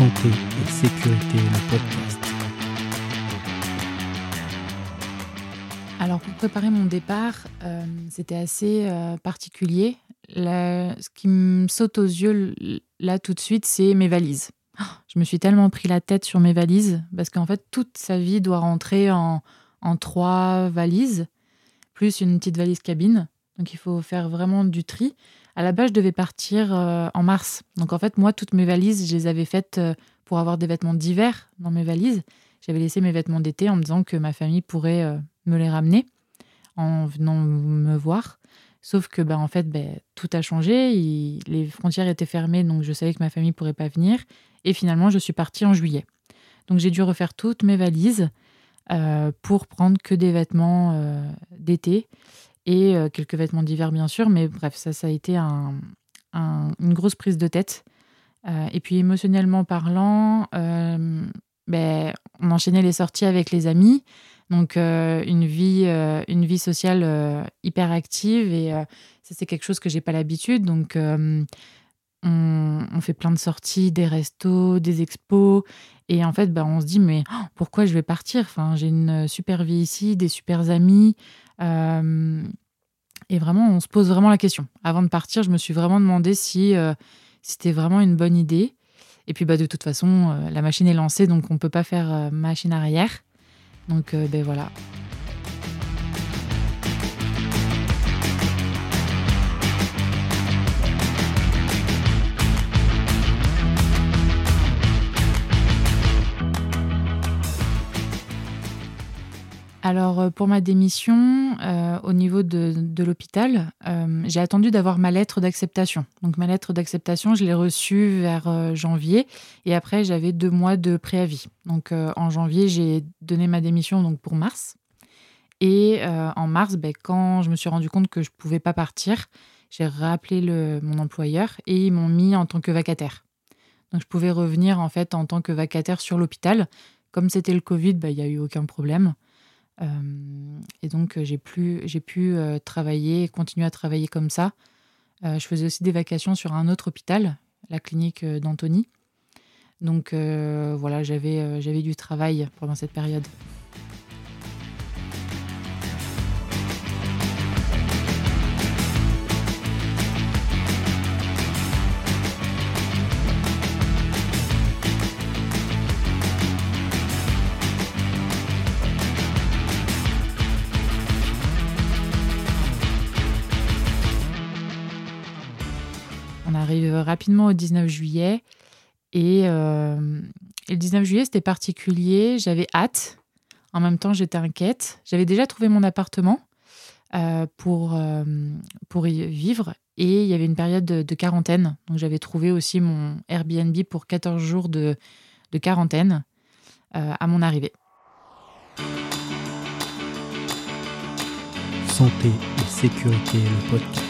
Santé et sécurité, le. Alors pour préparer mon départ, euh, c'était assez euh, particulier. Ce qui me saute aux yeux là tout de suite, c'est mes valises. Oh, Je me suis tellement pris la tête sur mes valises parce qu'en fait toute sa vie doit rentrer en, en trois valises plus une petite valise cabine. Donc il faut faire vraiment du tri. À la base, je devais partir euh, en mars. Donc en fait, moi, toutes mes valises, je les avais faites euh, pour avoir des vêtements d'hiver dans mes valises. J'avais laissé mes vêtements d'été en me disant que ma famille pourrait euh, me les ramener en venant me voir. Sauf que ben, en fait, ben, tout a changé. Les frontières étaient fermées, donc je savais que ma famille pourrait pas venir. Et finalement, je suis partie en juillet. Donc j'ai dû refaire toutes mes valises pour prendre que des vêtements d'été et euh, quelques vêtements d'hiver, bien sûr. Mais bref, ça, ça a été un- un- une grosse prise de tête. Euh, et puis émotionnellement parlant, euh, ben, on enchaînait les sorties avec les amis. Donc une, vie, une vie sociale hyper active. Et ça, c'est quelque chose que j'ai pas l'habitude. Donc on, fait plein de sorties, des restos, des expos. Et en fait, ben, on se dit, mais oh, pourquoi je vais partir? Enfin, J'ai une super vie ici, des super amis. Euh, et vraiment, on se pose vraiment la question. Avant de partir, je me suis vraiment demandé si euh, c'était vraiment une bonne idée. Et puis, bah, de toute façon, euh, la machine est lancée, donc on ne peut pas faire euh, machine arrière. Donc, euh, ben voilà. Alors, euh, pour ma démission, euh, au niveau de, l'hôpital, euh, j'ai attendu d'avoir ma lettre d'acceptation. Donc, ma lettre d'acceptation, je l'ai reçue vers janvier. Et après, j'avais deux mois de préavis. Donc, en janvier, j'ai donné ma démission donc, pour mars. Et en mars, ben, quand je me suis rendu compte que je ne pouvais pas partir, j'ai rappelé le, mon employeur et ils m'ont mis en tant que vacataire. Donc, je pouvais revenir en fait en tant que vacataire sur l'hôpital. Comme c'était le Covid, ben, il n'y a eu aucun problème. Euh, et donc, euh, j'ai pu, euh, travailler, continuer à travailler comme ça. Je faisais aussi des vacations sur un autre hôpital, la clinique d'Antony. Donc, voilà, j'avais du travail pendant cette période. On arrive rapidement au 19 juillet. Et, euh, le 19 juillet, c'était particulier. J'avais hâte. En même temps, j'étais inquiète. J'avais déjà trouvé mon appartement euh, pour, euh, y vivre. Et il y avait une période de, quarantaine. Donc, j'avais trouvé aussi mon Airbnb pour 14 jours de, quarantaine euh, à mon arrivée. Santé et sécurité, le podcast.